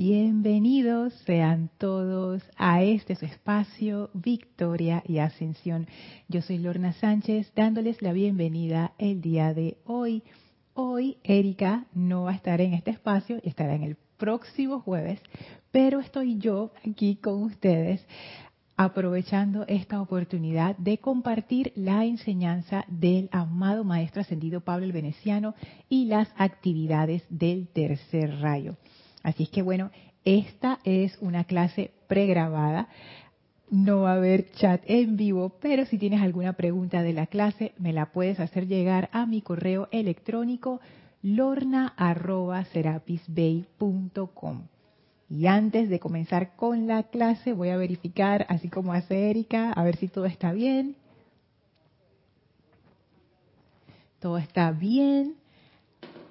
Bienvenidos sean todos a este su espacio Victoria y Ascensión. Yo soy Lorna Sánchez dándoles la bienvenida el día de hoy. Hoy Erika no va a estar en este espacio, estará en el próximo jueves, pero estoy yo aquí con ustedes aprovechando esta oportunidad de compartir la enseñanza del amado Maestro Ascendido Pablo el Veneciano y las actividades del tercer rayo. Así es que bueno, esta es una clase pregrabada. No va a haber chat en vivo, pero si tienes alguna pregunta de la clase, me la puedes hacer llegar a mi correo electrónico lorna.serapisbay.com. Y antes de comenzar con la clase, voy a verificar, así como hace Erika, a ver si todo está bien. Todo está bien.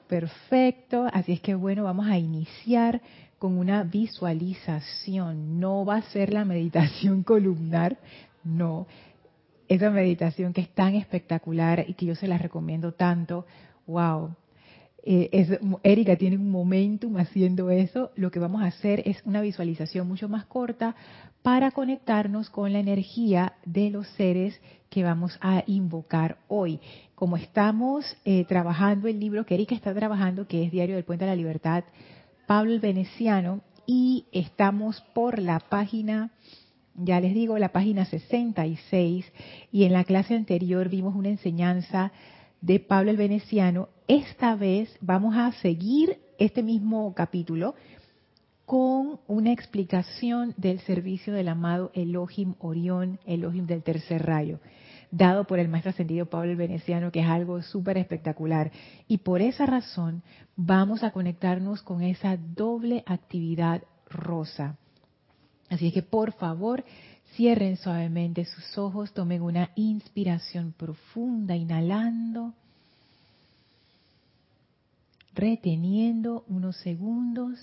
Perfecto. Así es que bueno, vamos a iniciar con una visualización. No va a ser la meditación columnar, no. Esa meditación que es tan espectacular y que yo se la recomiendo tanto. Wow. Eh, Erika tiene un momentum haciendo eso. Lo que vamos a hacer es una visualización mucho más corta para conectarnos con la energía de los seres que vamos a invocar hoy. Como estamos eh, trabajando el libro que Erika está trabajando, que es Diario del Puente de la Libertad, Pablo el Veneciano, y estamos por la página, ya les digo, la página 66, y en la clase anterior vimos una enseñanza de Pablo el Veneciano. Esta vez vamos a seguir este mismo capítulo con una explicación del servicio del amado Elohim Orión, Elohim del tercer rayo, dado por el maestro ascendido Pablo el Veneciano, que es algo súper espectacular. Y por esa razón vamos a conectarnos con esa doble actividad rosa. Así es que por favor, cierren suavemente sus ojos, tomen una inspiración profunda, inhalando, reteniendo unos segundos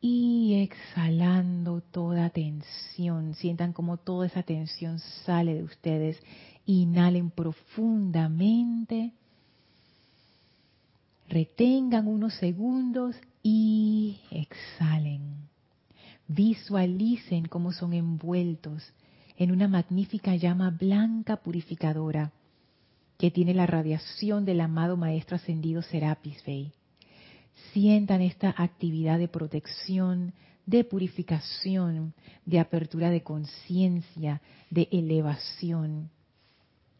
y exhalando toda tensión. Sientan como toda esa tensión sale de ustedes. Inhalen profundamente. Retengan unos segundos y exhalen. Visualicen cómo son envueltos en una magnífica llama blanca purificadora que tiene la radiación del amado Maestro Ascendido Serapis Bey sientan esta actividad de protección, de purificación, de apertura de conciencia, de elevación.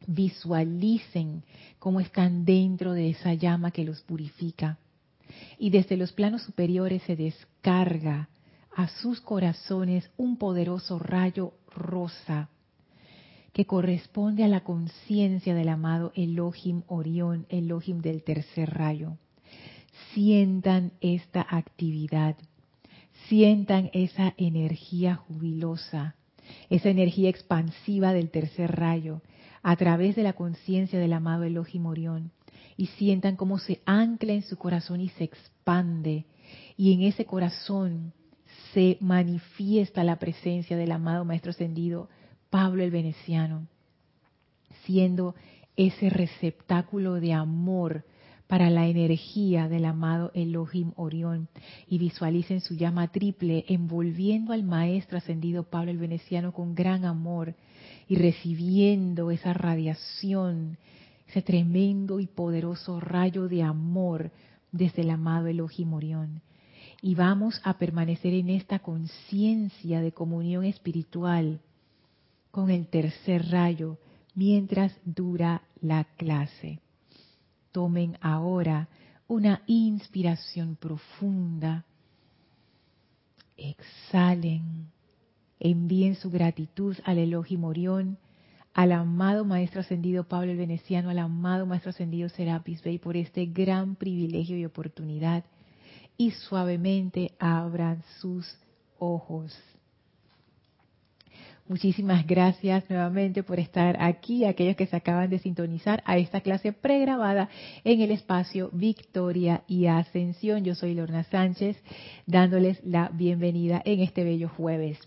Visualicen cómo están dentro de esa llama que los purifica. Y desde los planos superiores se descarga a sus corazones un poderoso rayo rosa que corresponde a la conciencia del amado Elohim Orión, Elohim del tercer rayo sientan esta actividad, sientan esa energía jubilosa, esa energía expansiva del tercer rayo a través de la conciencia del amado Elohim Orión y sientan cómo se ancla en su corazón y se expande y en ese corazón se manifiesta la presencia del amado Maestro Ascendido Pablo el Veneciano, siendo ese receptáculo de amor para la energía del amado Elohim Orión y visualicen su llama triple envolviendo al maestro ascendido Pablo el Veneciano con gran amor y recibiendo esa radiación, ese tremendo y poderoso rayo de amor desde el amado Elohim Orión. Y vamos a permanecer en esta conciencia de comunión espiritual con el tercer rayo mientras dura la clase. Tomen ahora una inspiración profunda. Exhalen. Envíen su gratitud al Elohim Orión, al amado Maestro Ascendido Pablo el Veneciano, al amado Maestro Ascendido Serapis Bey por este gran privilegio y oportunidad. Y suavemente abran sus ojos. Muchísimas gracias nuevamente por estar aquí, aquellos que se acaban de sintonizar a esta clase pregrabada en el espacio Victoria y Ascensión. Yo soy Lorna Sánchez, dándoles la bienvenida en este bello jueves.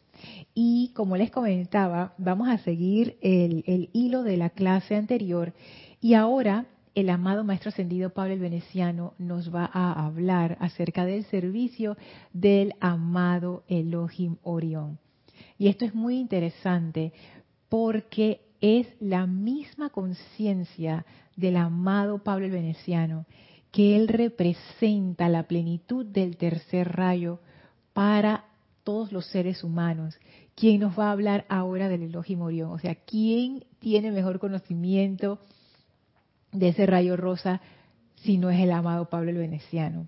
Y como les comentaba, vamos a seguir el, hilo de la clase anterior y ahora el amado Maestro Ascendido Pablo el Veneciano nos va a hablar acerca del servicio del amado Elohim Orión. Y esto es muy interesante porque es la misma conciencia del amado Pablo el Veneciano que él representa la plenitud del tercer rayo para todos los seres humanos. ¿Quién nos va a hablar ahora del Elohim Orión? O sea, ¿quién tiene mejor conocimiento de ese rayo rosa si no es el amado Pablo el Veneciano?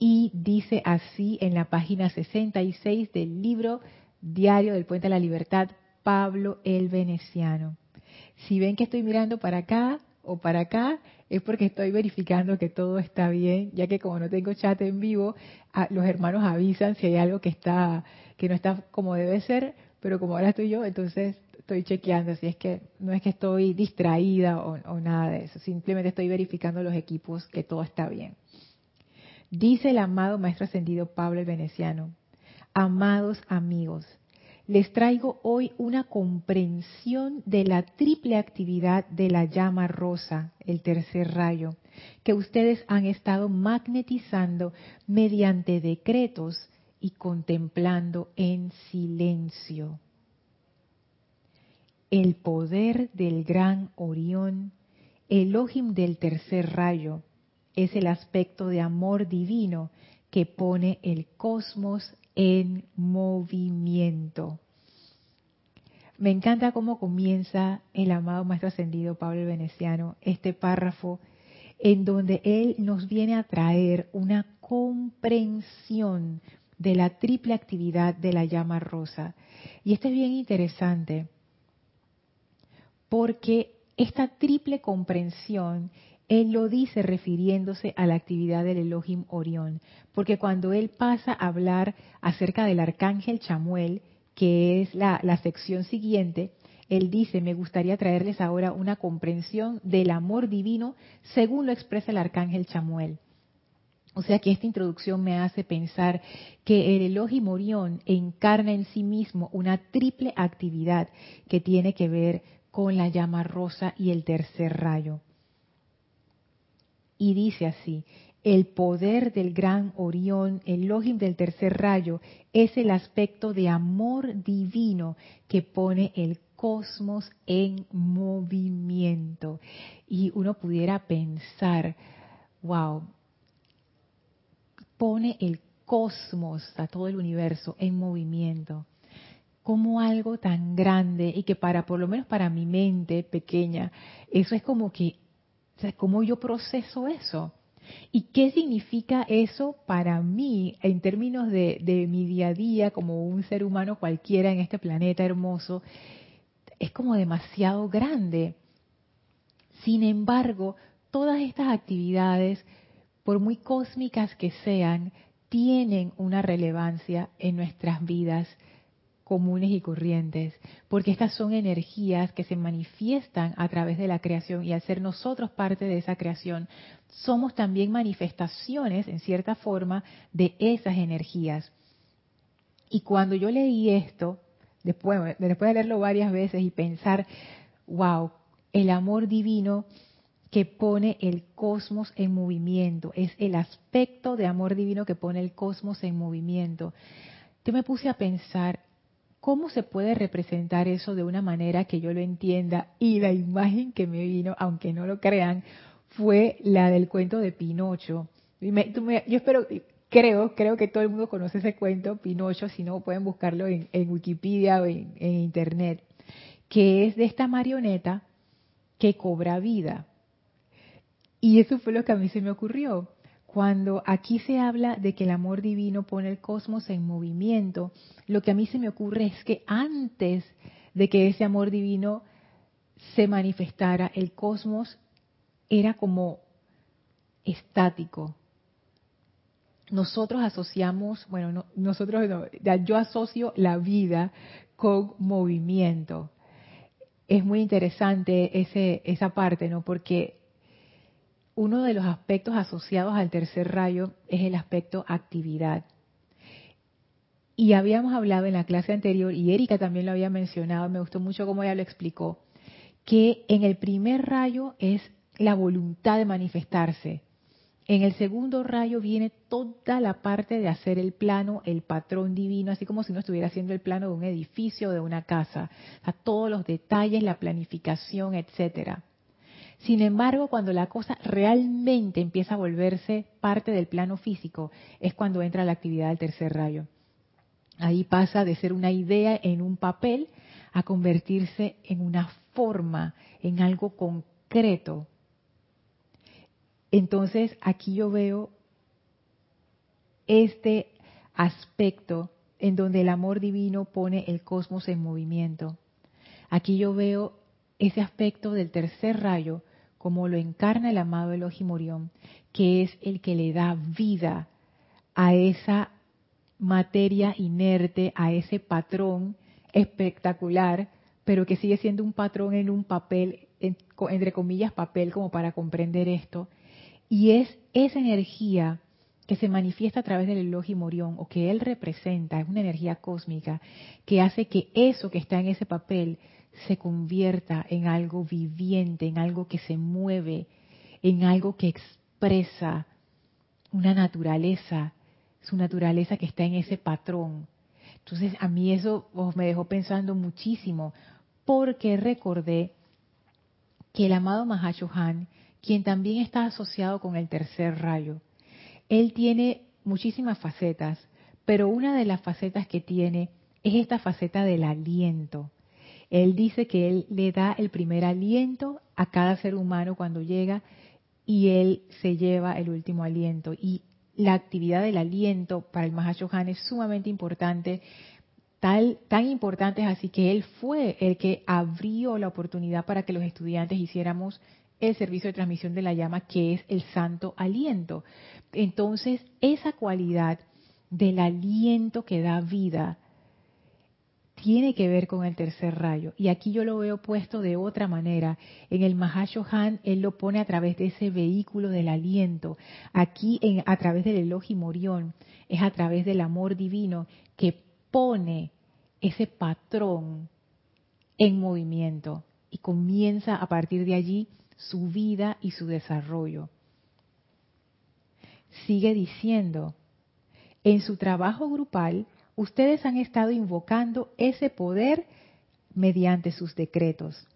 Y dice así en la página 66 del libro Diario del Puente de la Libertad, Pablo el Veneciano. Si ven que estoy mirando para acá o para acá, es porque estoy verificando que todo está bien, ya que como no tengo chat en vivo, los hermanos avisan si hay algo que está que no está como debe ser, pero como ahora estoy yo, entonces estoy chequeando, si es que no es que estoy distraída o, o nada de eso, simplemente estoy verificando los equipos que todo está bien. Dice el amado Maestro Ascendido Pablo el Veneciano, amados amigos, les traigo hoy una comprensión de la triple actividad de la llama rosa, el tercer rayo, que ustedes han estado magnetizando mediante decretos y contemplando en silencio. El poder del gran Orión, Elohim del tercer rayo, es el aspecto de amor divino que pone el cosmos en movimiento. Me encanta cómo comienza el amado Maestro Ascendido Pablo el Veneciano este párrafo en donde él nos viene a traer una comprensión de la triple actividad de la llama rosa. Y esto es bien interesante porque esta triple comprensión él lo dice refiriéndose a la actividad del Elohim Orión, porque cuando él pasa a hablar acerca del arcángel Chamuel, que es la, sección siguiente, él dice, me gustaría traerles ahora una comprensión del amor divino según lo expresa el arcángel Chamuel. O sea que esta introducción me hace pensar que el Elohim Orión encarna en sí mismo una triple actividad que tiene que ver con la llama rosa y el tercer rayo y dice así, el poder del gran Orión, el Logim del tercer rayo, es el aspecto de amor divino que pone el cosmos en movimiento. Y uno pudiera pensar, wow, pone el cosmos, a todo el universo, en movimiento como algo tan grande y que para, por lo menos para mi mente pequeña, eso es como que ¿cómo yo proceso eso? ¿Y qué significa eso para mí en términos de, de, mi día a día como un ser humano cualquiera en este planeta hermoso? Es como demasiado grande. Sin embargo, todas estas actividades, por muy cósmicas que sean, tienen una relevancia en nuestras vidas comunes y corrientes, porque estas son energías que se manifiestan a través de la creación y al ser nosotros parte de esa creación, somos también manifestaciones, en cierta forma, de esas energías. Y cuando yo leí esto, después, después de leerlo varias veces y pensar, wow, el amor divino que pone el cosmos en movimiento, es el aspecto de amor divino que pone el cosmos en movimiento. Yo me puse a pensar, ¿Cómo se puede representar eso de una manera que yo lo entienda? Y la imagen que me vino, aunque no lo crean, fue la del cuento de Pinocho. yo espero, creo, creo que todo el mundo conoce ese cuento, Pinocho, si no pueden buscarlo en, Wikipedia o en, en Internet, que es de esta marioneta que cobra vida. Y eso fue lo que a mí se me ocurrió. Cuando aquí se habla de que el amor divino pone el cosmos en movimiento, lo que a mí se me ocurre es que antes de que ese amor divino se manifestara, el cosmos era como estático. Nosotros asociamos, bueno, nosotros yo asocio la vida con movimiento. Es muy interesante esa parte, ¿no? Porque uno de los aspectos asociados al tercer rayo es el aspecto actividad. Y habíamos hablado en la clase anterior, y Erika también lo había mencionado, me gustó mucho cómo ella lo explicó, que en el primer rayo es la voluntad de manifestarse. En el segundo rayo viene toda la parte de hacer el plano, el patrón divino, así como si uno estuviera haciendo el plano de un edificio o de una casa. O todos los detalles, la planificación, etcétera. Sin embargo, cuando la cosa realmente empieza a volverse parte del plano físico, es cuando entra la actividad del tercer rayo. Ahí pasa de ser una idea en un papel a convertirse en una forma, en algo concreto. Entonces, aquí yo veo este aspecto en donde el amor divino pone el cosmos en movimiento. Aquí yo veo ese aspecto del tercer rayo como lo encarna el amado Elohim Orión, que es el que le da vida a esa materia inerte, a ese patrón espectacular, pero que sigue siendo un patrón en un papel, entre comillas papel, como para comprender esto. Y es esa energía que se manifiesta a través del Elohim Orión o que él representa, es una energía cósmica que hace que eso que está en ese papel se convierta en algo viviente, en algo que se mueve, en algo que expresa una naturaleza, su naturaleza que está en ese patrón. Entonces a mí eso oh, me dejó pensando muchísimo, porque recordé que el amado Mahashohan, quien también está asociado con el tercer rayo, él tiene muchísimas facetas, pero una de las facetas que tiene es esta faceta del aliento. Él dice que él le da el primer aliento a cada ser humano cuando llega y él se lleva el último aliento. Y la actividad del aliento para el Mahashohan es sumamente importante, tan importante es así que él fue el que abrió la oportunidad para que los estudiantes hiciéramos el servicio de transmisión de la llama, que es el santo aliento. Entonces, esa cualidad del aliento que da vida, tiene que ver con el tercer rayo. Y aquí yo lo veo puesto de otra manera. En el Mahashohan, él lo pone a través de ese vehículo del aliento. Aquí, a través del Elohim Morión, es a través del amor divino que pone ese patrón en movimiento y comienza a partir de allí su vida y su desarrollo. Sigue diciendo, en su trabajo grupal, ustedes han estado invocando ese poder mediante sus decretos.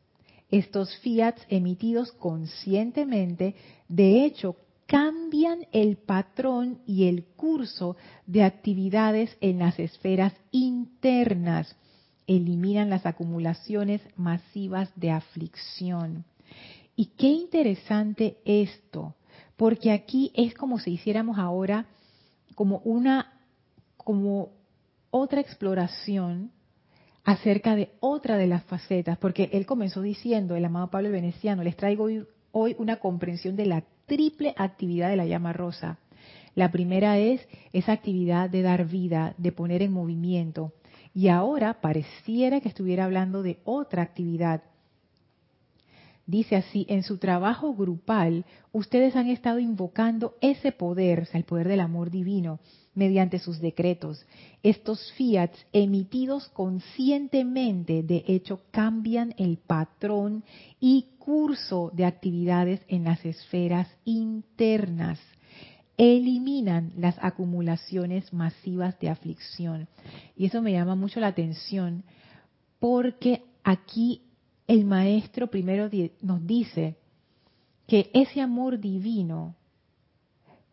Estos fiats emitidos conscientemente, de hecho, cambian el patrón y el curso de actividades en las esferas internas, eliminan las acumulaciones masivas de aflicción. Y qué interesante esto, porque aquí es como si hiciéramos ahora como una como otra exploración acerca de otra de las facetas, porque él comenzó diciendo, el amado Pablo Veneciano, les traigo hoy, una comprensión de la triple actividad de la llama rosa. La primera es esa actividad de dar vida, de poner en movimiento. Y ahora pareciera que estuviera hablando de otra actividad. Dice así, en su trabajo grupal, ustedes han estado invocando ese poder, el poder del amor divino, mediante sus decretos. Estos fiats emitidos conscientemente, de hecho, cambian el patrón y curso de actividades en las esferas internas. Eliminan las acumulaciones masivas de aflicción. Y eso me llama mucho la atención porque aquí el maestro primero nos dice que ese amor divino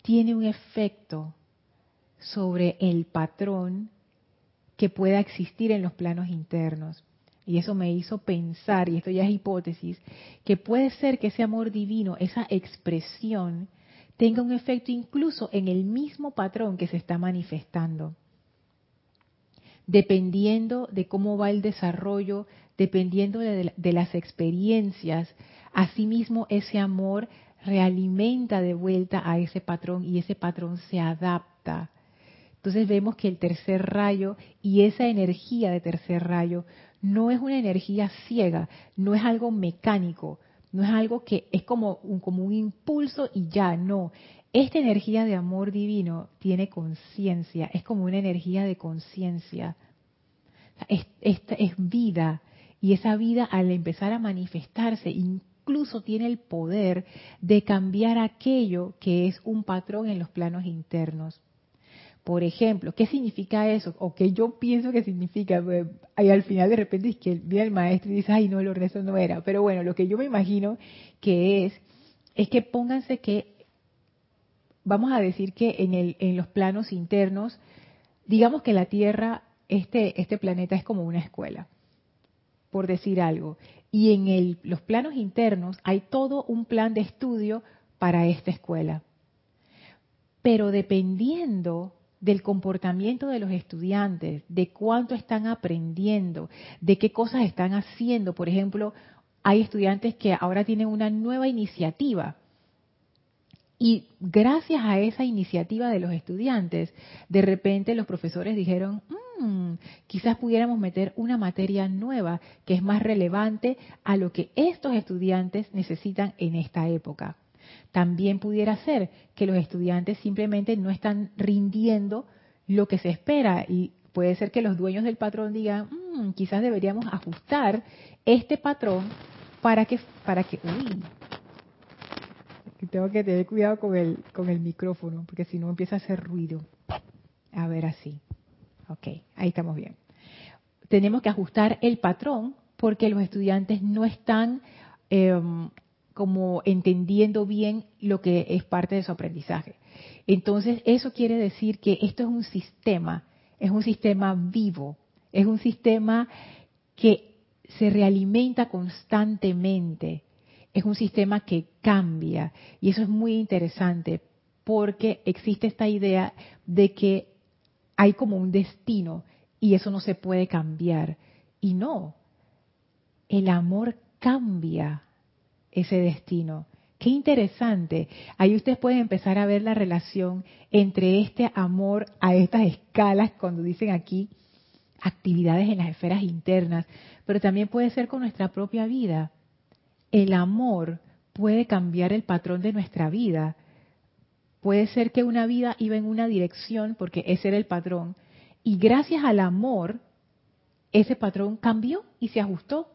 tiene un efecto sobre el patrón que pueda existir en los planos internos. Y eso me hizo pensar, y esto ya es hipótesis, que puede ser que ese amor divino, esa expresión, tenga un efecto incluso en el mismo patrón que se está manifestando. Dependiendo de cómo va el desarrollo, dependiendo de, de las experiencias, asimismo ese amor realimenta de vuelta a ese patrón y ese patrón se adapta entonces vemos que el tercer rayo y esa energía de tercer rayo no es una energía ciega, no es algo mecánico, no es algo que es como un, como un impulso y ya, no. Esta energía de amor divino tiene conciencia, es como una energía de conciencia. Es, es vida y esa vida al empezar a manifestarse incluso tiene el poder de cambiar aquello que es un patrón en los planos internos. Por ejemplo, ¿qué significa eso? O que yo pienso que significa. Y al final de repente es que viene el maestro y dice, ay, no, lo resto no era. Pero bueno, lo que yo me imagino que es, es que pónganse que, vamos a decir que en, el, en los planos internos, digamos que la Tierra, este, este planeta es como una escuela, por decir algo. Y en los planos internos hay todo un plan de estudio para esta escuela. Pero dependiendo del comportamiento de los estudiantes, de cuánto están aprendiendo, de qué cosas están haciendo. Por ejemplo, hay estudiantes que ahora tienen una nueva iniciativa. Y gracias a esa iniciativa de los estudiantes, de repente los profesores dijeron, mm, quizás pudiéramos meter una materia nueva que es más relevante a lo que estos estudiantes necesitan en esta época. También pudiera ser que los estudiantes simplemente no están rindiendo lo que se espera y puede ser que los dueños del patrón digan, mm, quizás deberíamos ajustar este patrón para que, para que, uy, tengo que tener cuidado con el, con el micrófono, porque si no empieza a hacer ruido. A ver así. Ok, ahí estamos bien. Tenemos que ajustar el patrón porque los estudiantes no están em, como entendiendo bien lo que es parte de su aprendizaje. Entonces, eso quiere decir que esto es un sistema, es un sistema vivo, es un sistema que se realimenta constantemente, es un sistema que cambia. Y eso es muy interesante porque existe esta idea de que hay como un destino y eso no se puede cambiar. Y no, el amor cambia ese destino. Qué interesante. Ahí ustedes pueden empezar a ver la relación entre este amor a estas escalas, cuando dicen aquí actividades en las esferas internas, pero también puede ser con nuestra propia vida. El amor puede cambiar el patrón de nuestra vida. Puede ser que una vida iba en una dirección porque ese era el patrón y gracias al amor ese patrón cambió y se ajustó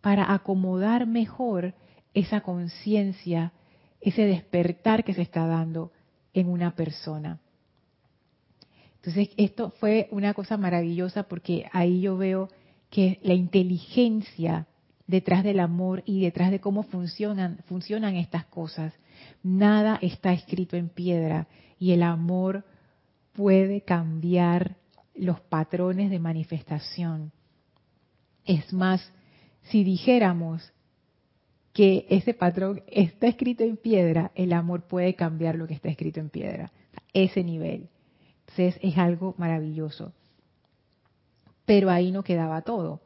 para acomodar mejor esa conciencia, ese despertar que se está dando en una persona. Entonces, esto fue una cosa maravillosa porque ahí yo veo que la inteligencia detrás del amor y detrás de cómo funcionan, funcionan estas cosas, nada está escrito en piedra y el amor puede cambiar los patrones de manifestación. Es más, si dijéramos que ese patrón está escrito en piedra, el amor puede cambiar lo que está escrito en piedra. Ese nivel. Entonces es algo maravilloso. Pero ahí no quedaba todo.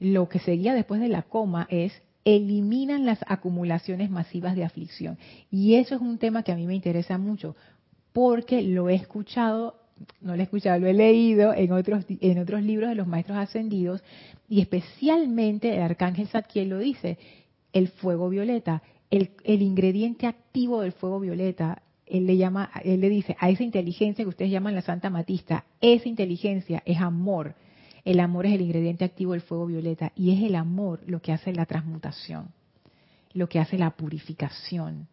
Lo que seguía después de la coma es eliminan las acumulaciones masivas de aflicción. Y eso es un tema que a mí me interesa mucho, porque lo he escuchado no lo he escuchado, lo he leído en otros, en otros libros de los maestros ascendidos, y especialmente el arcángel Zadkiel lo dice, el fuego violeta, el, el, ingrediente activo del fuego violeta, él le llama, él le dice a esa inteligencia que ustedes llaman la Santa Matista, esa inteligencia es amor. El amor es el ingrediente activo del fuego violeta y es el amor lo que hace la transmutación, lo que hace la purificación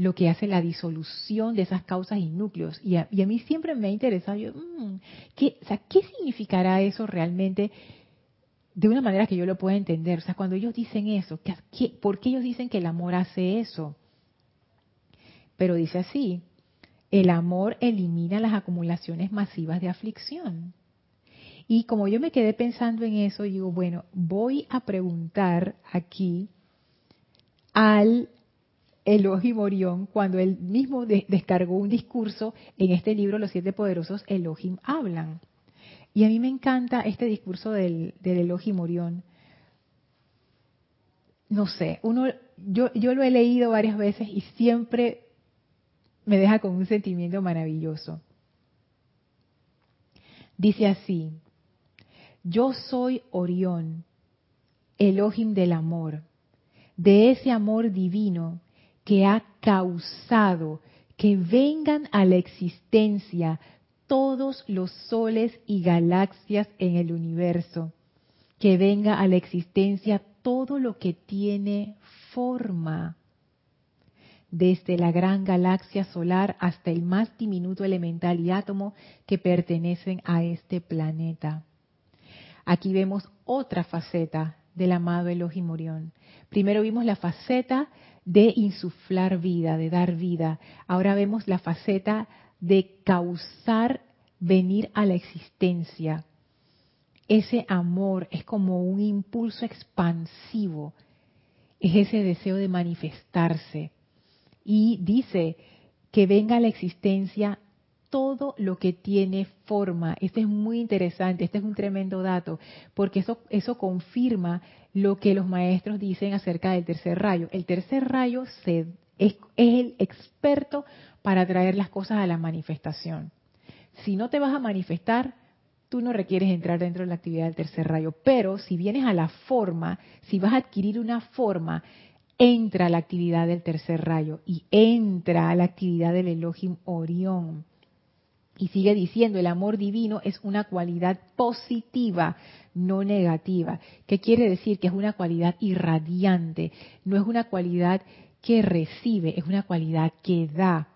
lo que hace la disolución de esas causas y núcleos. Y a, mí siempre me ha interesado, mm, ¿qué, o sea, ¿qué significará eso realmente de una manera que yo lo pueda entender? O sea, cuando ellos dicen eso, por qué ellos dicen que el amor hace eso? Pero dice así, el amor elimina las acumulaciones masivas de aflicción. Y como yo me quedé pensando en eso, digo, bueno, voy a preguntar aquí al Elohim Orión cuando él mismo descargó un discurso en este libro Los siete poderosos Elohim hablan. Y a mí me encanta este discurso del, del Elohim Orión. No sé, uno, yo, yo lo he leído varias veces y siempre me deja con un sentimiento maravilloso. Dice así, yo soy Orión, Elohim del amor, de ese amor divino que ha causado que vengan a la existencia todos los soles y galaxias en el universo, que venga a la existencia todo lo que tiene forma, desde la gran galaxia solar hasta el más diminuto elemental y átomo que pertenecen a este planeta. Aquí vemos otra faceta del amado Elohim Orión. Primero vimos la faceta de insuflar vida, de dar vida. Ahora vemos la faceta de causar venir a la existencia. Ese amor es como un impulso expansivo, es ese deseo de manifestarse. Y dice que venga a la existencia todo lo que tiene forma. Esto es muy interesante, este es un tremendo dato, porque eso, eso confirma lo que los maestros dicen acerca del tercer rayo. El tercer rayo es, es el experto para traer las cosas a la manifestación. Si no te vas a manifestar, tú no requieres entrar dentro de la actividad del tercer rayo. Pero si vienes a la forma, si vas a adquirir una forma, entra a la actividad del tercer rayo y entra a la actividad del Elohim Orión. Y sigue diciendo, el amor divino es una cualidad positiva, no negativa. ¿Qué quiere decir? Que es una cualidad irradiante, no es una cualidad que recibe, es una cualidad que da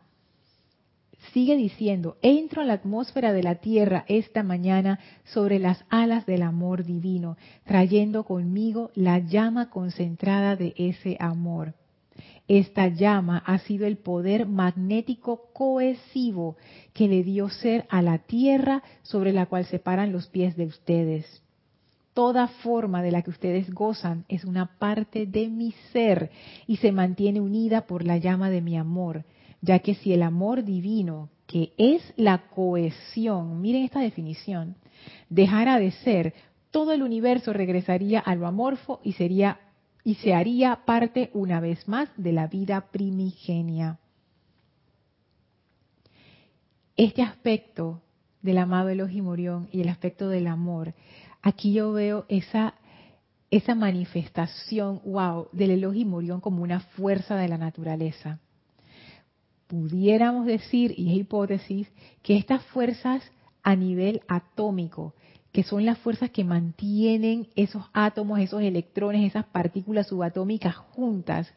sigue diciendo, entro a la atmósfera de la tierra esta mañana sobre las alas del amor divino, trayendo conmigo la llama concentrada de ese amor. Esta llama ha sido el poder magnético cohesivo que le dio ser a la tierra sobre la cual se paran los pies de ustedes. Toda forma de la que ustedes gozan es una parte de mi ser y se mantiene unida por la llama de mi amor ya que si el amor divino, que es la cohesión, miren esta definición, dejara de ser, todo el universo regresaría a lo amorfo y sería y se haría parte una vez más de la vida primigenia. Este aspecto del amado Elohim Orión y el aspecto del amor, aquí yo veo esa esa manifestación, wow, del Elohim Orión como una fuerza de la naturaleza pudiéramos decir, y es hipótesis, que estas fuerzas a nivel atómico, que son las fuerzas que mantienen esos átomos, esos electrones, esas partículas subatómicas juntas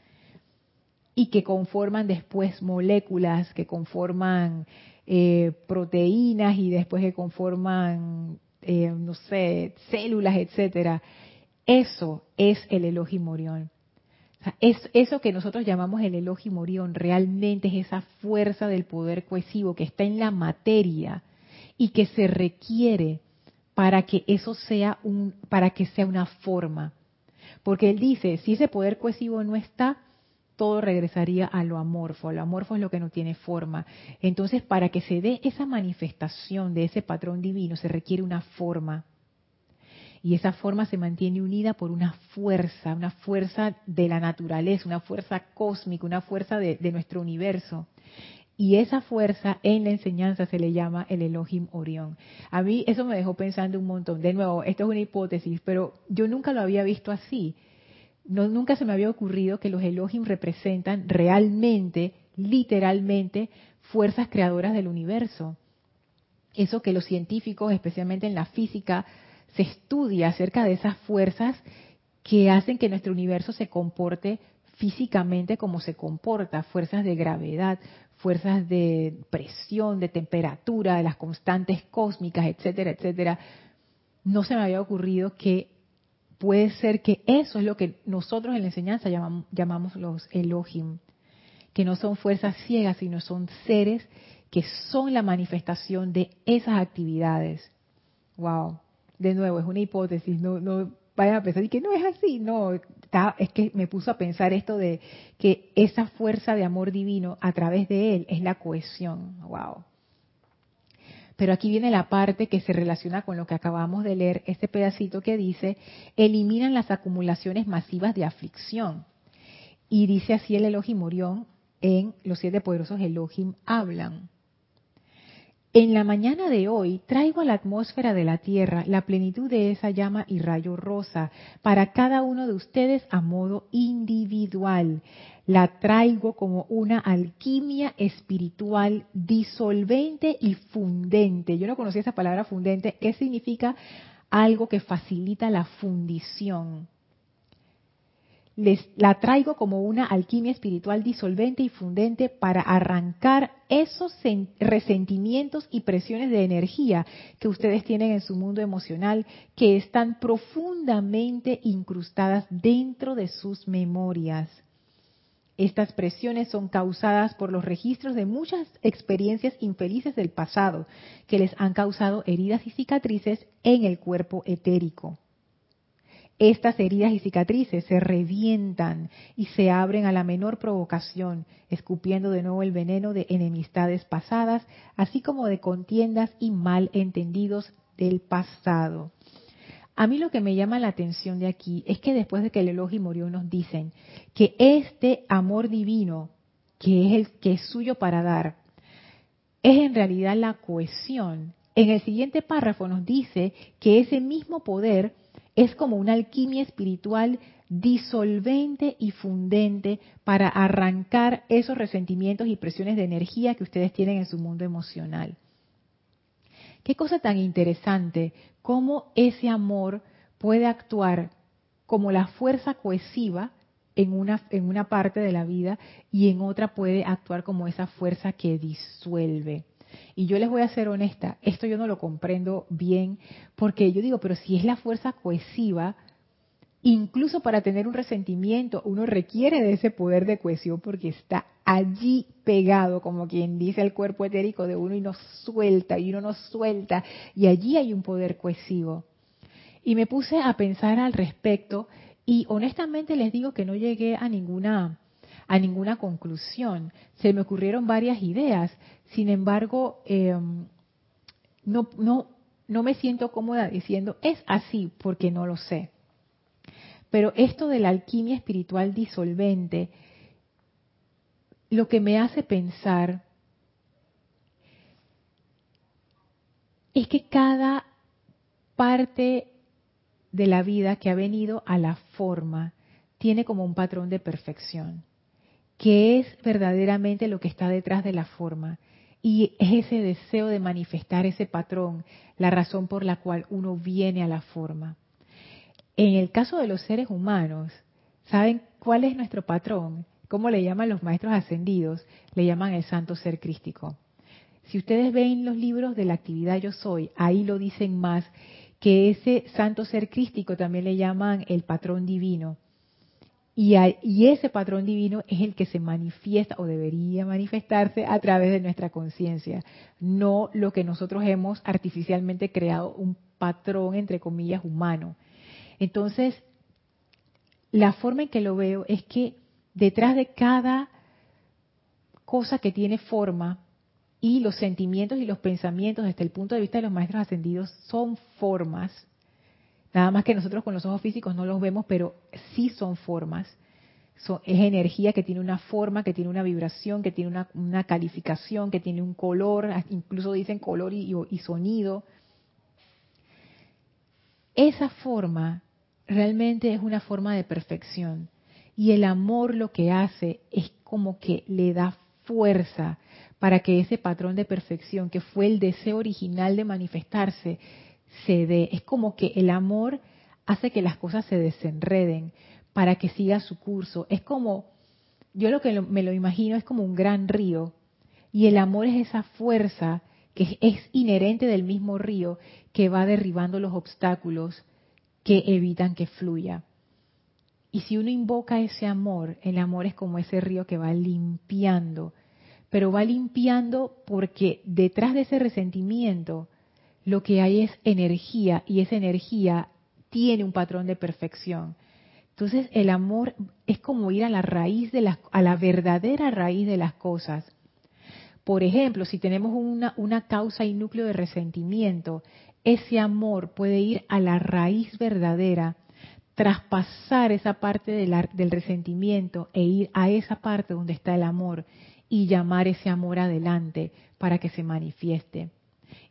y que conforman después moléculas, que conforman eh, proteínas y después que conforman, eh, no sé, células, etcétera. Eso es el Elohim Orión es, eso que nosotros llamamos el elogio morión realmente es esa fuerza del poder cohesivo que está en la materia y que se requiere para que eso sea un, para que sea una forma. Porque él dice, si ese poder cohesivo no está, todo regresaría a lo amorfo. Lo amorfo es lo que no tiene forma. Entonces, para que se dé esa manifestación de ese patrón divino, se requiere una forma y esa forma se mantiene unida por una fuerza, una fuerza de la naturaleza, una fuerza cósmica, una fuerza de, nuestro universo. Y esa fuerza en la enseñanza se le llama el Elohim Orión. A mí eso me dejó pensando un montón. De nuevo, esto es una hipótesis, pero yo nunca lo había visto así. No, nunca se me había ocurrido que los Elohim representan realmente, literalmente, fuerzas creadoras del universo. Eso que los científicos, especialmente en la física, se estudia acerca de esas fuerzas que hacen que nuestro universo se comporte físicamente como se comporta, fuerzas de gravedad, fuerzas de presión, de temperatura, de las constantes cósmicas, etcétera, etcétera. No se me había ocurrido que puede ser que eso es lo que nosotros en la enseñanza llamamos, llamamos los Elohim, que no son fuerzas ciegas, sino son seres que son la manifestación de esas actividades. Wow de nuevo, es una hipótesis, no, no vayan a pensar y que no es así, no, es que me puso a pensar esto de que esa fuerza de amor divino a través de él es la cohesión, wow. Pero aquí viene la parte que se relaciona con lo que acabamos de leer, este pedacito que dice, eliminan las acumulaciones masivas de aflicción. Y dice así el Elohim Orión en Los siete poderosos Elohim hablan. En la mañana de hoy traigo a la atmósfera de la Tierra la plenitud de esa llama y rayo rosa para cada uno de ustedes a modo individual. La traigo como una alquimia espiritual disolvente y fundente. Yo no conocía esa palabra fundente. ¿Qué significa? Algo que facilita la fundición. Les la traigo como una alquimia espiritual disolvente y fundente para arrancar esos resentimientos y presiones de energía que ustedes tienen en su mundo emocional que están profundamente incrustadas dentro de sus memorias. Estas presiones son causadas por los registros de muchas experiencias infelices del pasado que les han causado heridas y cicatrices en el cuerpo etérico. Estas heridas y cicatrices se revientan y se abren a la menor provocación, escupiendo de nuevo el veneno de enemistades pasadas, así como de contiendas y malentendidos del pasado. A mí lo que me llama la atención de aquí es que después de que el elogio murió nos dicen que este amor divino, que es el que es suyo para dar, es en realidad la cohesión. En el siguiente párrafo nos dice que ese mismo poder es como una alquimia espiritual disolvente y fundente para arrancar esos resentimientos y presiones de energía que ustedes tienen en su mundo emocional. Qué cosa tan interesante, cómo ese amor puede actuar como la fuerza cohesiva en una, en una parte de la vida y en otra puede actuar como esa fuerza que disuelve. Y yo les voy a ser honesta, esto yo no lo comprendo bien, porque yo digo, pero si es la fuerza cohesiva, incluso para tener un resentimiento, uno requiere de ese poder de cohesión porque está allí pegado, como quien dice el cuerpo etérico de uno y no suelta, y uno no suelta, y allí hay un poder cohesivo. Y me puse a pensar al respecto y honestamente les digo que no llegué a ninguna a ninguna conclusión. Se me ocurrieron varias ideas, sin embargo, em, no, no, no me siento cómoda diciendo es así porque no lo sé. Pero esto de la alquimia espiritual disolvente, lo que me hace pensar es que cada parte de la vida que ha venido a la forma tiene como un patrón de perfección que es verdaderamente lo que está detrás de la forma. Y es ese deseo de manifestar ese patrón, la razón por la cual uno viene a la forma. En el caso de los seres humanos, ¿saben cuál es nuestro patrón? ¿Cómo le llaman los maestros ascendidos? Le llaman el santo ser crístico. Si ustedes ven los libros de la actividad yo soy, ahí lo dicen más, que ese santo ser crístico también le llaman el patrón divino. Y, ese patrón divino es el que se manifiesta o debería manifestarse a través de nuestra conciencia, no lo que nosotros hemos artificialmente creado, un patrón, entre comillas, humano. Entonces, la forma en que lo veo es que detrás de cada cosa que tiene forma y los sentimientos y los pensamientos desde el punto de vista de los maestros ascendidos son formas, Nada más que nosotros con los ojos físicos no los vemos, pero sí son formas. es energía que tiene una forma, que tiene una vibración, que tiene una, calificación, que tiene un color, incluso dicen color y, sonido. Esa forma realmente es una forma de perfección. Y el amor lo que hace es como que le da fuerza para que ese patrón de perfección, que fue el deseo original de manifestarse, se dé. Es como que el amor hace que las cosas se desenreden para que siga su curso. Es como, yo lo que me lo imagino es como un gran río y el amor es esa fuerza que es inherente del mismo río que va derribando los obstáculos que evitan que fluya. Y si uno invoca ese amor, el amor es como ese río que va limpiando, pero va limpiando porque detrás de ese resentimiento lo que hay es energía y esa energía tiene un patrón de perfección. Entonces el amor es como ir a la raíz de las, a la verdadera raíz de las cosas. Por ejemplo, si tenemos una, una causa y núcleo de resentimiento, ese amor puede ir a la raíz verdadera, traspasar esa parte del resentimiento e ir a esa parte donde está el amor y llamar ese amor adelante para que se manifieste.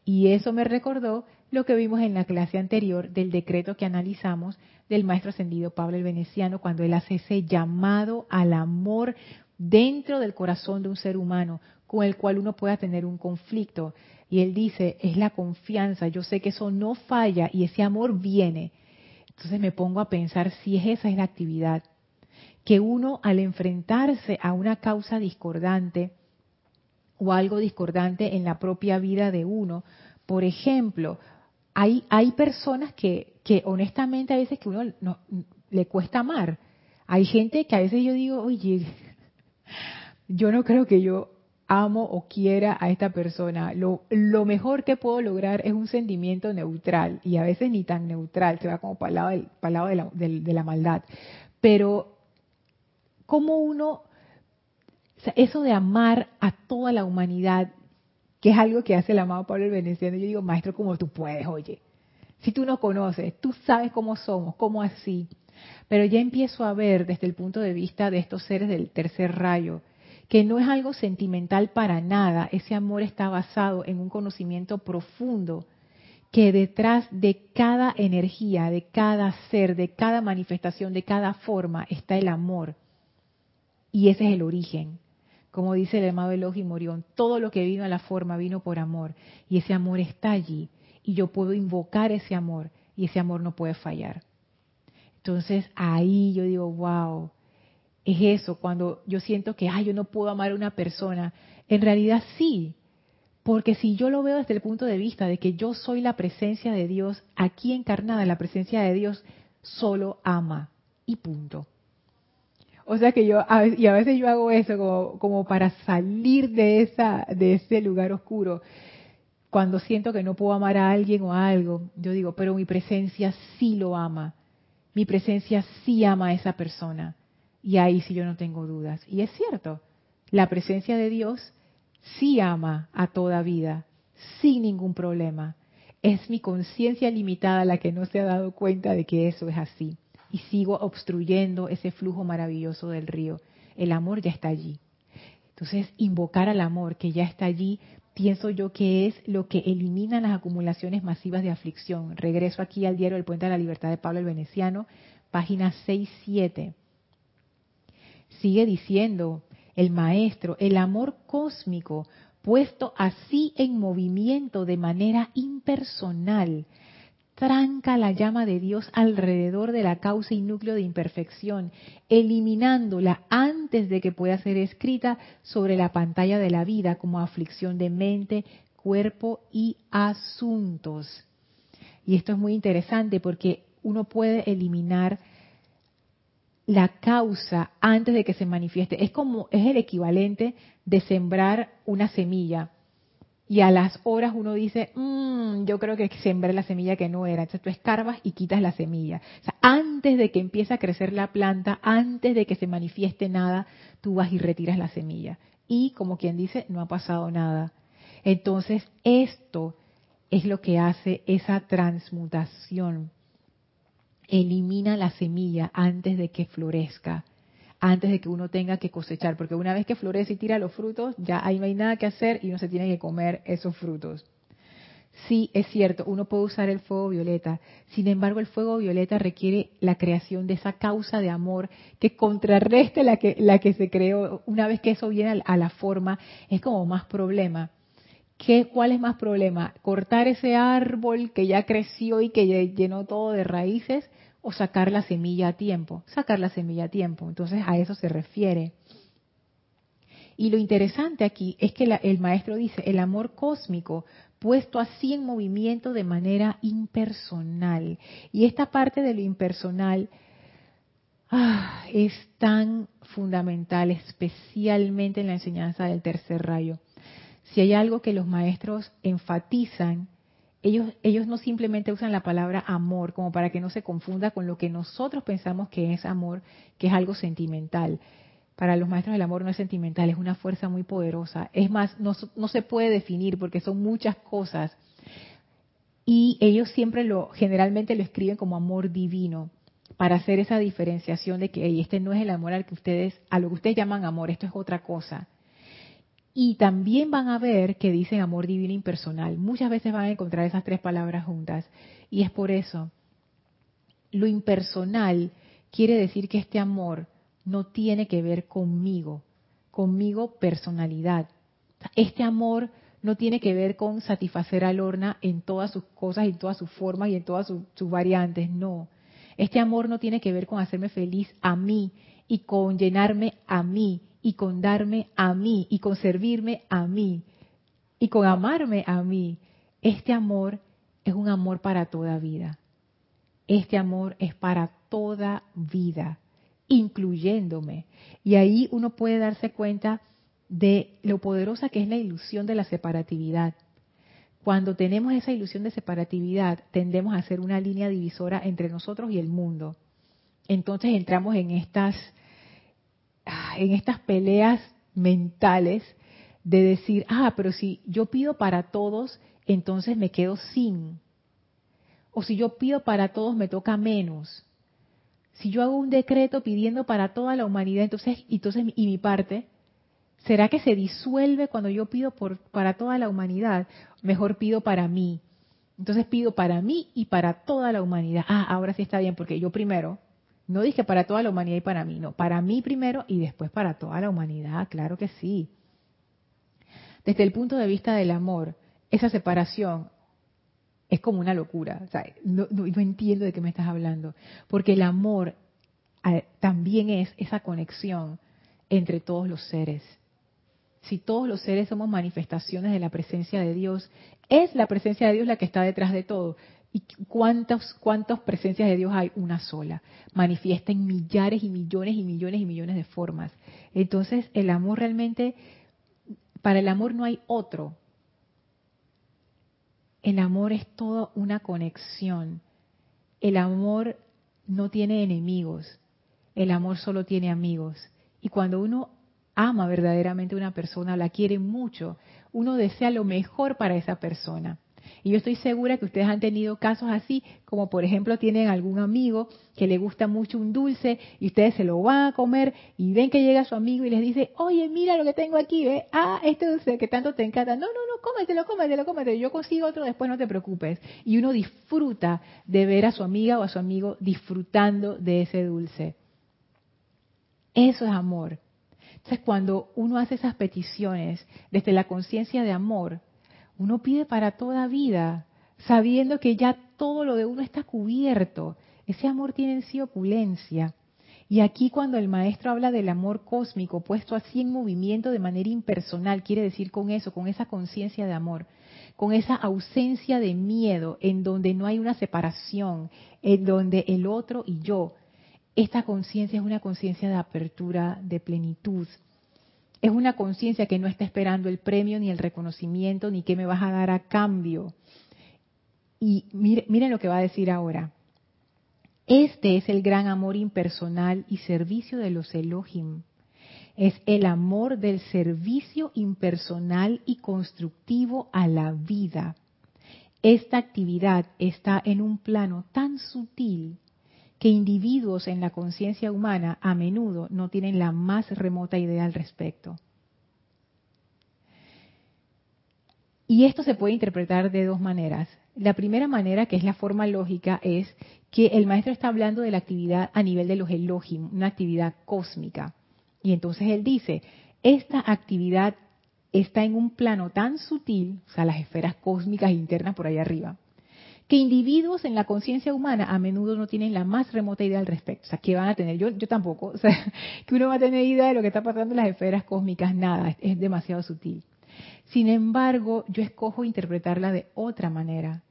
Y eso me recordó lo que vimos en la clase anterior del decreto que analizamos del maestro ascendido Pablo el Veneciano cuando él hace ese llamado al amor dentro del corazón de un ser humano con el cual uno pueda tener un conflicto. Y él dice, es la confianza, yo sé que eso no falla y ese amor viene. Entonces me pongo a pensar si esa es la actividad. que uno al enfrentarse a una causa discordante o algo discordante en la propia vida de uno, por ejemplo, hay, hay personas que, que honestamente a veces que uno no, le cuesta amar. Hay gente que a veces yo digo, oye, yo no creo que yo amo o quiera a esta persona. Lo, lo mejor que puedo lograr es un sentimiento neutral y a veces ni tan neutral, se va como para el lado, del, para lado de, la, de, la maldad. Pero, ¿cómo uno, eso de amar a toda la humanidad, que es algo que hace el amado Pablo el Veneciano, yo digo, maestro, como tú puedes, oye. Si tú no conoces, tú sabes cómo somos, cómo así. Pero ya empiezo a ver desde el punto de vista de estos seres del tercer rayo, que no es algo sentimental para nada, ese amor está basado en un conocimiento profundo que detrás de cada energía, de cada ser, de cada manifestación, de cada forma está el amor. Y ese es el origen. Como dice el amado Elohim Morión, todo lo que vino a la forma vino por amor. Y ese amor está allí. Y yo puedo invocar ese amor. Y ese amor no puede fallar. Entonces ahí yo digo, wow, es eso, cuando yo siento que, ay, yo no puedo amar a una persona. En realidad sí, porque si yo lo veo desde el punto de vista de que yo soy la presencia de Dios, aquí encarnada, la presencia de Dios solo ama y punto. O sea que yo, y a veces yo hago eso como, como para salir de, esa, de ese lugar oscuro. Cuando siento que no puedo amar a alguien o a algo, yo digo, pero mi presencia sí lo ama. Mi presencia sí ama a esa persona y ahí sí yo no tengo dudas. Y es cierto, la presencia de Dios sí ama a toda vida, sin ningún problema. Es mi conciencia limitada la que no se ha dado cuenta de que eso es así. Y sigo obstruyendo ese flujo maravilloso del río. El amor ya está allí. Entonces, invocar al amor que ya está allí, pienso yo que es lo que elimina las acumulaciones masivas de aflicción. Regreso aquí al diario El Puente de la Libertad de Pablo el Veneciano, página 6-7 sigue diciendo el maestro, el amor cósmico puesto así en movimiento de manera impersonal, tranca la llama de Dios alrededor de la causa y núcleo de imperfección, eliminándola antes de que pueda ser escrita sobre la pantalla de la vida como aflicción de mente, cuerpo y asuntos. Y esto es muy interesante porque uno puede eliminar la causa antes de que se manifieste. Es como, es el equivalente de sembrar una semilla. Y a las horas uno dice, mmm, yo creo que sembré la semilla que no era. Entonces tú escarbas y quitas la semilla. O sea, antes de que empiece a crecer la planta, antes de que se manifieste nada, tú vas y retiras la semilla. Y como quien dice, no ha pasado nada. Entonces, esto es lo que hace esa transmutación elimina la semilla antes de que florezca, antes de que uno tenga que cosechar, porque una vez que florece y tira los frutos, ya ahí no hay nada que hacer y uno se tiene que comer esos frutos. Sí, es cierto, uno puede usar el fuego violeta, sin embargo el fuego violeta requiere la creación de esa causa de amor que contrarreste la que, la que se creó. Una vez que eso viene a la forma, es como más problema. ¿Qué, ¿Cuál es más problema? ¿Cortar ese árbol que ya creció y que llenó todo de raíces o sacar la semilla a tiempo? Sacar la semilla a tiempo. Entonces a eso se refiere. Y lo interesante aquí es que el maestro dice, el amor cósmico puesto así en movimiento de manera impersonal. Y esta parte de lo impersonal ah, es tan fundamental, especialmente en la enseñanza del tercer rayo si hay algo que los maestros enfatizan, ellos, ellos no simplemente usan la palabra amor como para que no se confunda con lo que nosotros pensamos que es amor, que es algo sentimental. Para los maestros el amor no es sentimental, es una fuerza muy poderosa. Es más, no, se puede definir porque son muchas cosas. Y ellos siempre lo, generalmente lo escriben como amor divino para hacer esa diferenciación de que este no es el amor al que ustedes, a lo que ustedes llaman amor, esto es otra cosa. Y también van a ver que dicen amor divino impersonal. Muchas veces van a encontrar esas tres palabras juntas. Y es por eso. Lo impersonal quiere decir que este amor no tiene que ver conmigo, conmigo personalidad. Este amor no tiene que ver con satisfacer al Lorna en todas sus cosas, en todas sus formas y en todas sus, sus variantes, no. Este amor no tiene que ver con hacerme feliz a mí y con llenarme a mí y con darme a mí y con servirme a mí y con amarme a mí. Este amor es un amor para toda vida. Este amor es para toda vida, incluyéndome. Y ahí uno puede darse cuenta de lo poderosa que es la ilusión de la separatividad. Cuando tenemos esa ilusión de separatividad, tendemos a hacer una línea divisora entre nosotros y el mundo. Entonces entramos en estas, en estas peleas mentales de decir, ah, pero si yo pido para todos, entonces me quedo sin. O si yo pido para todos, me toca menos. Si yo hago un decreto pidiendo para toda la humanidad, entonces, entonces y mi parte, ¿Será que se disuelve cuando yo pido por, para toda la humanidad? Mejor pido para mí. Entonces pido para mí y para toda la humanidad. Ah, ahora sí está bien, porque yo primero, no dije para toda la humanidad y para mí, no, para mí primero y después para toda la humanidad, claro que sí. Desde el punto de vista del amor, esa separación es como una locura. No, no, entiendo de qué me estás hablando, porque el amor también es esa conexión entre todos los seres si todos los seres somos manifestaciones de la presencia de Dios, es la presencia de Dios la que está detrás de todo. ¿Y cuántas, cuántas presencias de Dios hay? Una sola. Manifiesta en millares y millones y millones y millones de formas. Entonces, el amor realmente, para el amor no hay otro. El amor es toda una conexión. El amor no tiene enemigos. El amor solo tiene amigos. Y cuando uno ama verdaderamente a una persona, la quiere mucho, uno desea lo mejor para esa persona. Y yo estoy segura que ustedes han tenido casos así, como por ejemplo tienen algún amigo que le gusta mucho un dulce y ustedes se lo van a comer y ven que llega su amigo y les dice, oye, mira lo que tengo aquí, ¿eh? ah, este dulce que tanto te encanta. No, no, no, cómetelo, cómetelo, cómetelo. Yo consigo otro después, no te preocupes. Y uno disfruta de ver a su amiga o a su amigo disfrutando de ese dulce. Eso es amor. Entonces, cuando uno hace esas peticiones desde la conciencia de amor, uno pide para toda vida, sabiendo que ya todo lo de uno está cubierto. Ese amor tiene en sí opulencia. Y aquí cuando el maestro habla del amor cósmico puesto así en movimiento de manera impersonal, quiere decir con eso, con esa conciencia de amor, con esa ausencia de miedo, en donde no hay una separación, en donde el otro y yo, esta conciencia es una conciencia de apertura, de plenitud. Es una conciencia que no está esperando el premio, ni el reconocimiento, ni qué me vas a dar a cambio. Y miren, lo que va a decir ahora. Este es el gran amor impersonal y servicio de los Elohim. Es el amor del servicio impersonal y constructivo a la vida. Esta actividad está en un plano tan sutil que individuos en la conciencia humana a menudo no tienen la más remota idea al respecto. Y esto se puede interpretar de dos maneras. La primera manera, que es la forma lógica, es que el maestro está hablando de la actividad a nivel de los Elohim, una actividad cósmica. Y entonces él dice, esta actividad está en un plano tan sutil, o sea, las esferas cósmicas internas por ahí arriba, que individuos en la conciencia humana a menudo no tienen la más remota idea al respecto. O sea, que van a tener, yo, yo tampoco, o sea, que uno va a tener idea de lo que está pasando en las esferas cósmicas, nada, es demasiado sutil. Sin embargo, yo escojo interpretarla de otra manera.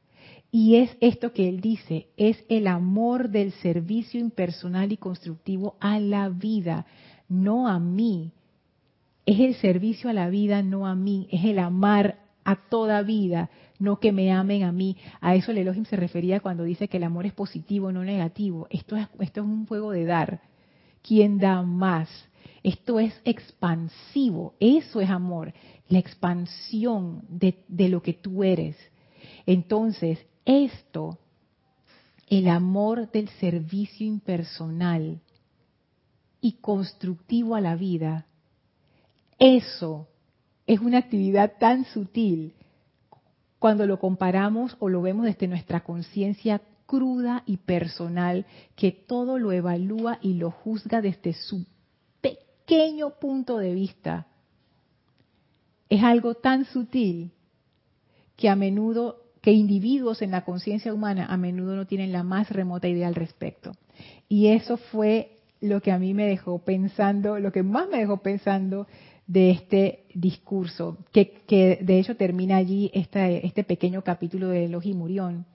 Y es esto que él dice, es el amor del servicio impersonal y constructivo a la vida, no a mí. Es el servicio a la vida, no a mí. Es el amar a toda vida, no que me amen a mí. A eso el Elohim se refería cuando dice que el amor es positivo, no negativo. Esto es, esto es un juego de dar. ¿Quién da más? Esto es expansivo, eso es amor, la expansión de, de lo que tú eres. Entonces, esto, el amor del servicio impersonal y constructivo a la vida, eso es una actividad tan sutil cuando lo comparamos o lo vemos desde nuestra conciencia cruda y personal que todo lo evalúa y lo juzga desde su pequeño punto de vista. Es algo tan sutil que a menudo, que individuos en la conciencia humana a menudo no tienen la más remota idea al respecto. Y eso fue lo que a mí me dejó pensando, lo que más me dejó pensando de este discurso, que, de hecho termina allí este, pequeño capítulo de Elohim y Murión.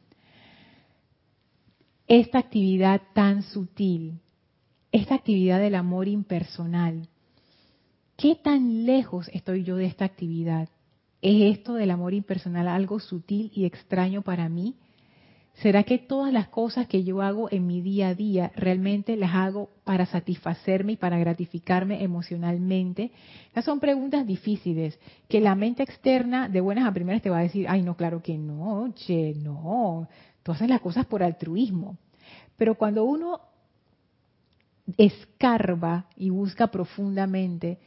Esta actividad tan sutil, esta actividad del amor impersonal, ¿qué tan lejos estoy yo de esta actividad? ¿Es esto del amor impersonal algo sutil y extraño para mí? ¿Será que todas las cosas que yo hago en mi día a día realmente las hago para satisfacerme y para gratificarme emocionalmente? Esas son preguntas difíciles que la mente externa de buenas a primeras te va a decir, ay no, claro que no, che, no, tú haces las cosas por altruismo. Pero cuando uno escarba y busca profundamente,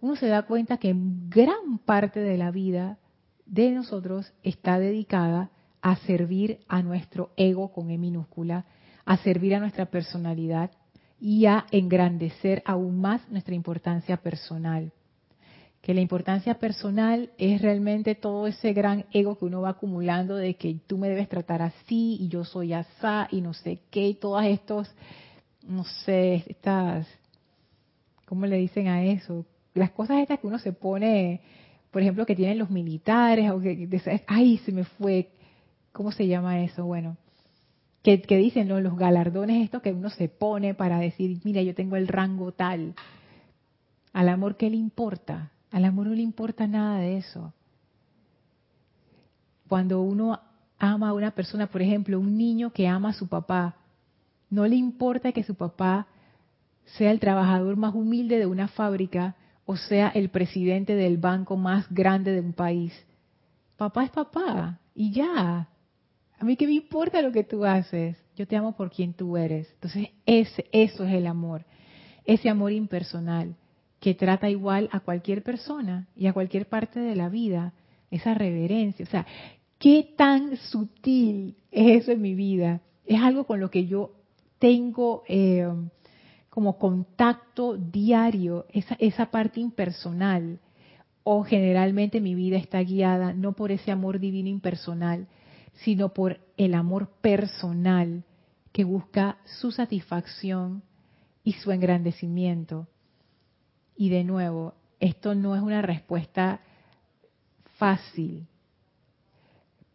uno se da cuenta que gran parte de la vida de nosotros está dedicada a servir a nuestro ego con E minúscula, a servir a nuestra personalidad y a engrandecer aún más nuestra importancia personal. Que la importancia personal es realmente todo ese gran ego que uno va acumulando de que tú me debes tratar así y yo soy asá y no sé qué y todas estos, no sé, estas, ¿cómo le dicen a eso? las cosas estas que uno se pone, por ejemplo, que tienen los militares, o que, ay, se me fue, ¿cómo se llama eso? Bueno, que, dicen los galardones estos que uno se pone para decir, mira, yo tengo el rango tal. Al amor, ¿qué le importa? Al amor no le importa nada de eso. Cuando uno ama a una persona, por ejemplo, un niño que ama a su papá, no le importa que su papá sea el trabajador más humilde de una fábrica o sea el presidente del banco más grande de un país. Papá es papá y ya. A mí qué me importa lo que tú haces. Yo te amo por quien tú eres. Entonces, ese, eso es el amor. Ese amor impersonal que trata igual a cualquier persona y a cualquier parte de la vida. Esa reverencia. O sea, ¿qué tan sutil es eso en mi vida? Es algo con lo que yo tengo eh, como contacto diario, esa, esa parte impersonal, o generalmente mi vida está guiada no por ese amor divino impersonal, sino por el amor personal que busca su satisfacción y su engrandecimiento. Y de nuevo, esto no es una respuesta fácil,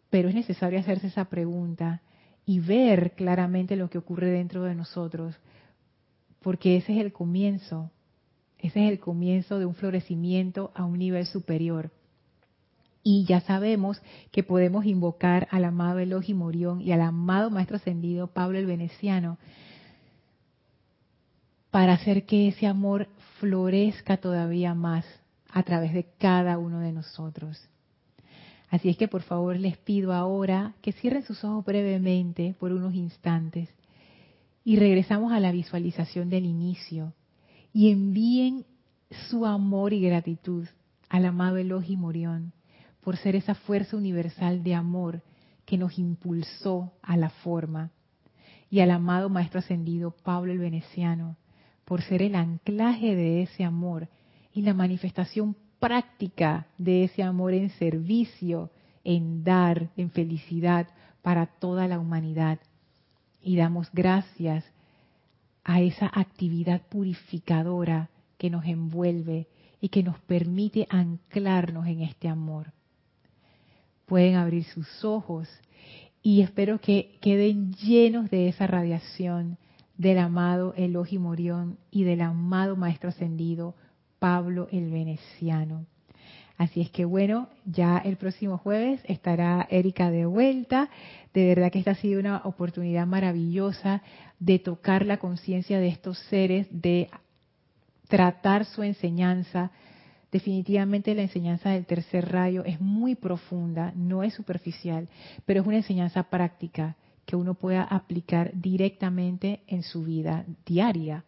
pero es necesario hacerse esa pregunta y ver claramente lo que ocurre dentro de nosotros porque ese es el comienzo, ese es el comienzo de un florecimiento a un nivel superior. Y ya sabemos que podemos invocar al amado Elohim Morión y al amado Maestro Ascendido Pablo el Veneciano para hacer que ese amor florezca todavía más a través de cada uno de nosotros. Así es que por favor les pido ahora que cierren sus ojos brevemente por unos instantes y regresamos a la visualización del inicio y envíen su amor y gratitud al amado Elohim Morión por ser esa fuerza universal de amor que nos impulsó a la forma y al amado Maestro Ascendido Pablo el Veneciano por ser el anclaje de ese amor y la manifestación práctica de ese amor en servicio, en dar, en felicidad para toda la humanidad y damos gracias a esa actividad purificadora que nos envuelve y que nos permite anclarnos en este amor. Pueden abrir sus ojos y espero que queden llenos de esa radiación del amado Elohim Morión y del amado Maestro Ascendido Pablo el Veneciano. Así es que bueno, ya el próximo jueves estará Erika de vuelta. De verdad que esta ha sido una oportunidad maravillosa de tocar la conciencia de estos seres, de tratar su enseñanza. Definitivamente la enseñanza del tercer rayo es muy profunda, no es superficial, pero es una enseñanza práctica que uno pueda aplicar directamente en su vida diaria.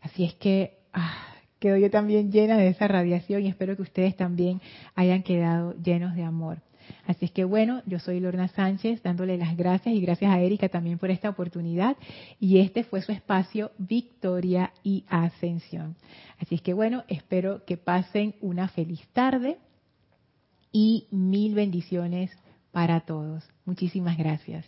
Así es que ah, quedo yo también llena de esa radiación y espero que ustedes también hayan quedado llenos de amor. Así es que bueno, yo soy Lorna Sánchez dándole las gracias y gracias a Erika también por esta oportunidad y este fue su espacio Victoria y Ascensión. Así es que bueno, espero que pasen una feliz tarde y mil bendiciones para todos. Muchísimas gracias.